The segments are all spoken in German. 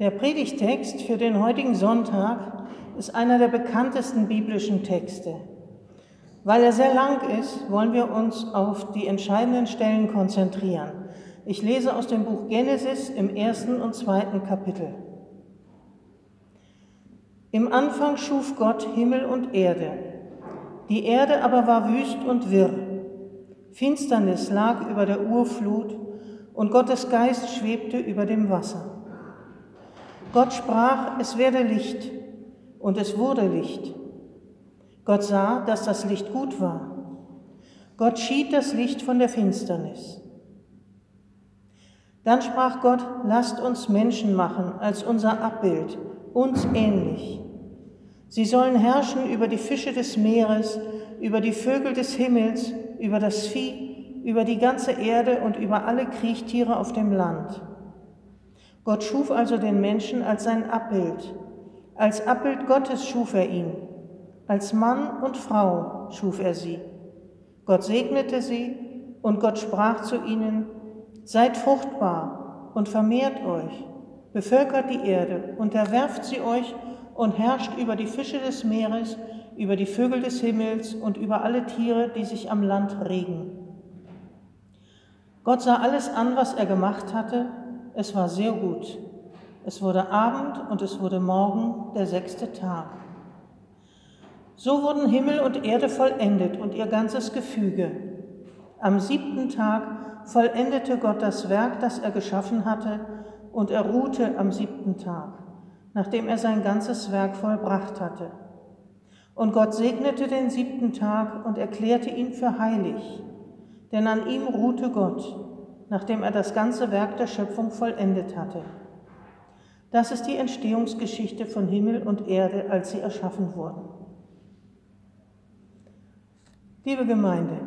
Der Predigtext für den heutigen Sonntag ist einer der bekanntesten biblischen Texte. Weil er sehr lang ist, wollen wir uns auf die entscheidenden Stellen konzentrieren. Ich lese aus dem Buch Genesis im ersten und zweiten Kapitel. Im Anfang schuf Gott Himmel und Erde. Die Erde aber war wüst und wirr. Finsternis lag über der Urflut und Gottes Geist schwebte über dem Wasser. Gott sprach, es werde Licht, und es wurde Licht. Gott sah, dass das Licht gut war. Gott schied das Licht von der Finsternis. Dann sprach Gott, lasst uns Menschen machen als unser Abbild, uns ähnlich. Sie sollen herrschen über die Fische des Meeres, über die Vögel des Himmels, über das Vieh, über die ganze Erde und über alle Kriechtiere auf dem Land. Gott schuf also den Menschen als sein Abbild. Als Abbild Gottes schuf er ihn. Als Mann und Frau schuf er sie. Gott segnete sie und Gott sprach zu ihnen, Seid fruchtbar und vermehrt euch, bevölkert die Erde, unterwerft sie euch und herrscht über die Fische des Meeres, über die Vögel des Himmels und über alle Tiere, die sich am Land regen. Gott sah alles an, was er gemacht hatte, es war sehr gut. Es wurde Abend und es wurde Morgen, der sechste Tag. So wurden Himmel und Erde vollendet und ihr ganzes Gefüge. Am siebten Tag vollendete Gott das Werk, das er geschaffen hatte, und er ruhte am siebten Tag, nachdem er sein ganzes Werk vollbracht hatte. Und Gott segnete den siebten Tag und erklärte ihn für heilig, denn an ihm ruhte Gott nachdem er das ganze Werk der Schöpfung vollendet hatte. Das ist die Entstehungsgeschichte von Himmel und Erde, als sie erschaffen wurden. Liebe Gemeinde,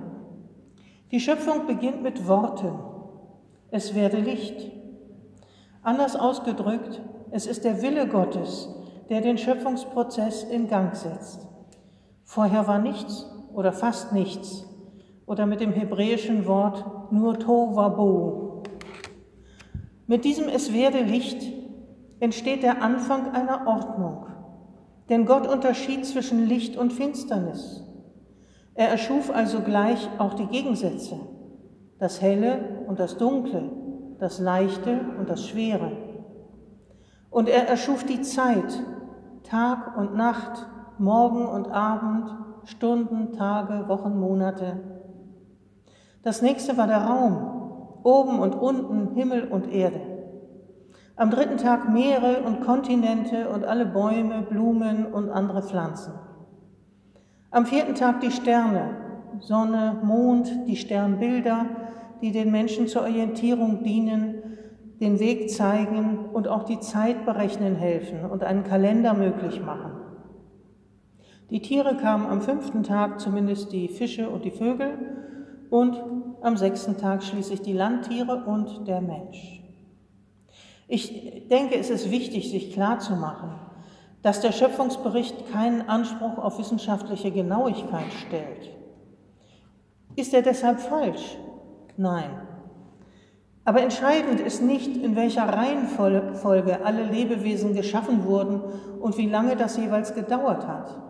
die Schöpfung beginnt mit Worten. Es werde Licht. Anders ausgedrückt, es ist der Wille Gottes, der den Schöpfungsprozess in Gang setzt. Vorher war nichts oder fast nichts oder mit dem hebräischen Wort nur Tovabo. Mit diesem Es werde Licht entsteht der Anfang einer Ordnung. Denn Gott unterschied zwischen Licht und Finsternis. Er erschuf also gleich auch die Gegensätze, das Helle und das Dunkle, das Leichte und das Schwere. Und er erschuf die Zeit, Tag und Nacht, Morgen und Abend, Stunden, Tage, Wochen, Monate, das nächste war der Raum, oben und unten Himmel und Erde. Am dritten Tag Meere und Kontinente und alle Bäume, Blumen und andere Pflanzen. Am vierten Tag die Sterne, Sonne, Mond, die Sternbilder, die den Menschen zur Orientierung dienen, den Weg zeigen und auch die Zeit berechnen helfen und einen Kalender möglich machen. Die Tiere kamen am fünften Tag, zumindest die Fische und die Vögel, und am sechsten Tag schließlich die Landtiere und der Mensch. Ich denke, es ist wichtig, sich klarzumachen, dass der Schöpfungsbericht keinen Anspruch auf wissenschaftliche Genauigkeit stellt. Ist er deshalb falsch? Nein. Aber entscheidend ist nicht, in welcher Reihenfolge alle Lebewesen geschaffen wurden und wie lange das jeweils gedauert hat.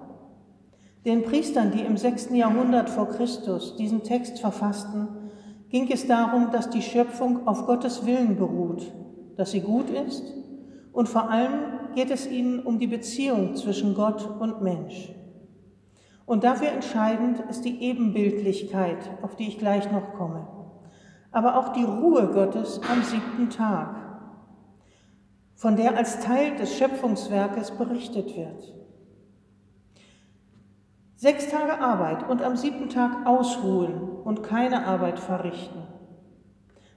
Den Priestern, die im 6. Jahrhundert vor Christus diesen Text verfassten, ging es darum, dass die Schöpfung auf Gottes Willen beruht, dass sie gut ist und vor allem geht es ihnen um die Beziehung zwischen Gott und Mensch. Und dafür entscheidend ist die Ebenbildlichkeit, auf die ich gleich noch komme, aber auch die Ruhe Gottes am siebten Tag, von der als Teil des Schöpfungswerkes berichtet wird. Sechs Tage Arbeit und am siebten Tag ausruhen und keine Arbeit verrichten.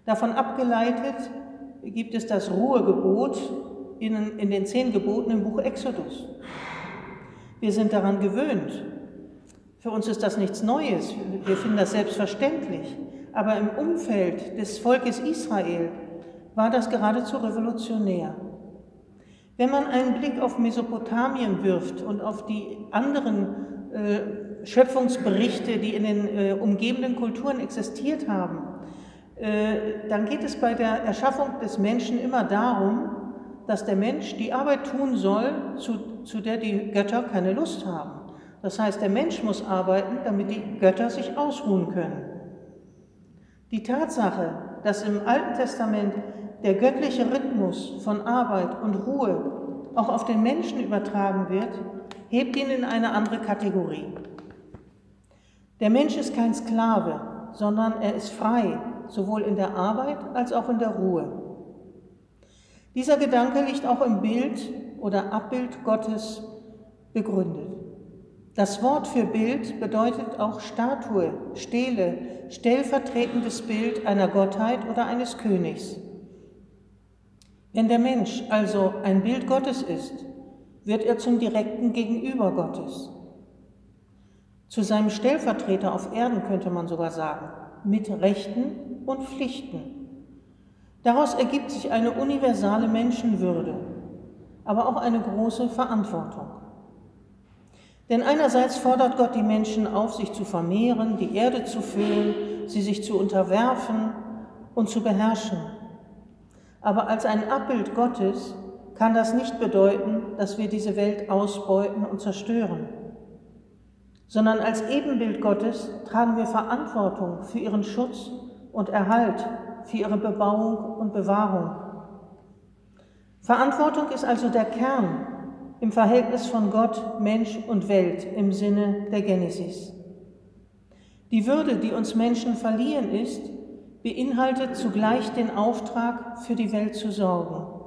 Davon abgeleitet gibt es das Ruhegebot in, in den zehn Geboten im Buch Exodus. Wir sind daran gewöhnt. Für uns ist das nichts Neues. Wir finden das selbstverständlich. Aber im Umfeld des Volkes Israel war das geradezu revolutionär. Wenn man einen Blick auf Mesopotamien wirft und auf die anderen äh, Schöpfungsberichte, die in den äh, umgebenden Kulturen existiert haben, äh, dann geht es bei der Erschaffung des Menschen immer darum, dass der Mensch die Arbeit tun soll, zu, zu der die Götter keine Lust haben. Das heißt, der Mensch muss arbeiten, damit die Götter sich ausruhen können. Die Tatsache, dass im Alten Testament der göttliche Rhythmus von Arbeit und Ruhe auch auf den Menschen übertragen wird, hebt ihn in eine andere Kategorie. Der Mensch ist kein Sklave, sondern er ist frei, sowohl in der Arbeit als auch in der Ruhe. Dieser Gedanke liegt auch im Bild oder Abbild Gottes begründet. Das Wort für Bild bedeutet auch Statue, Stele, stellvertretendes Bild einer Gottheit oder eines Königs. Wenn der Mensch also ein Bild Gottes ist, wird er zum direkten Gegenüber Gottes. Zu seinem Stellvertreter auf Erden könnte man sogar sagen, mit Rechten und Pflichten. Daraus ergibt sich eine universale Menschenwürde, aber auch eine große Verantwortung. Denn einerseits fordert Gott die Menschen auf, sich zu vermehren, die Erde zu füllen, sie sich zu unterwerfen und zu beherrschen. Aber als ein Abbild Gottes kann das nicht bedeuten, dass wir diese Welt ausbeuten und zerstören, sondern als Ebenbild Gottes tragen wir Verantwortung für ihren Schutz und Erhalt, für ihre Bebauung und Bewahrung. Verantwortung ist also der Kern im Verhältnis von Gott, Mensch und Welt im Sinne der Genesis. Die Würde, die uns Menschen verliehen ist, beinhaltet zugleich den Auftrag, für die Welt zu sorgen.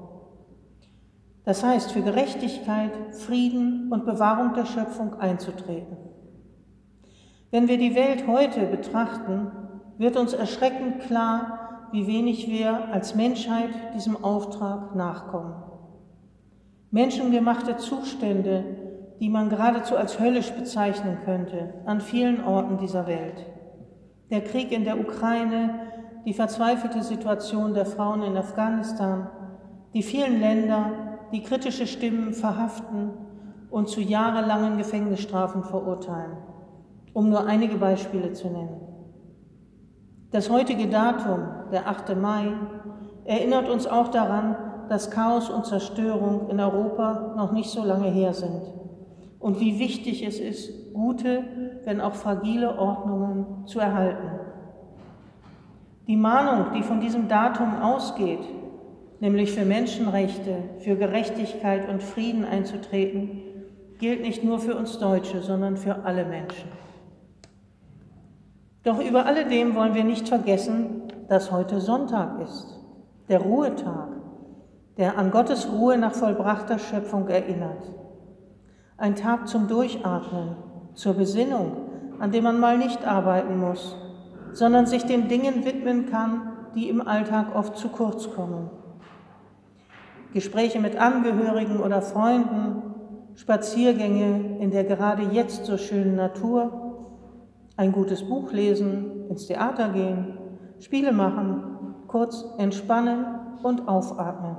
Das heißt, für Gerechtigkeit, Frieden und Bewahrung der Schöpfung einzutreten. Wenn wir die Welt heute betrachten, wird uns erschreckend klar, wie wenig wir als Menschheit diesem Auftrag nachkommen menschengemachte Zustände, die man geradezu als höllisch bezeichnen könnte, an vielen Orten dieser Welt. Der Krieg in der Ukraine, die verzweifelte Situation der Frauen in Afghanistan, die vielen Länder, die kritische Stimmen verhaften und zu jahrelangen Gefängnisstrafen verurteilen, um nur einige Beispiele zu nennen. Das heutige Datum, der 8. Mai, erinnert uns auch daran, dass Chaos und Zerstörung in Europa noch nicht so lange her sind und wie wichtig es ist, gute, wenn auch fragile Ordnungen zu erhalten. Die Mahnung, die von diesem Datum ausgeht, nämlich für Menschenrechte, für Gerechtigkeit und Frieden einzutreten, gilt nicht nur für uns Deutsche, sondern für alle Menschen. Doch über alledem wollen wir nicht vergessen, dass heute Sonntag ist, der Ruhetag, der an Gottes Ruhe nach vollbrachter Schöpfung erinnert. Ein Tag zum Durchatmen, zur Besinnung, an dem man mal nicht arbeiten muss, sondern sich den Dingen widmen kann, die im Alltag oft zu kurz kommen. Gespräche mit Angehörigen oder Freunden, Spaziergänge in der gerade jetzt so schönen Natur, ein gutes Buch lesen, ins Theater gehen, Spiele machen, kurz entspannen und aufatmen.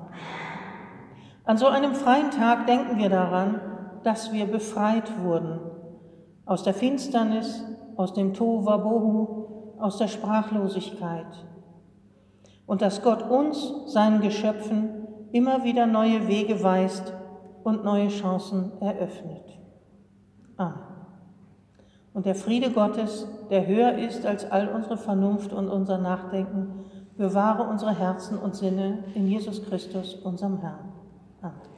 An so einem freien Tag denken wir daran, dass wir befreit wurden aus der Finsternis, aus dem Tohuwabohu, aus der Sprachlosigkeit und dass Gott uns, seinen Geschöpfen, immer wieder neue Wege weist und neue Chancen eröffnet. Amen. Und der Friede Gottes, der höher ist als all unsere Vernunft und unser Nachdenken, bewahre unsere Herzen und Sinne in Jesus Christus, unserem Herrn. Amen.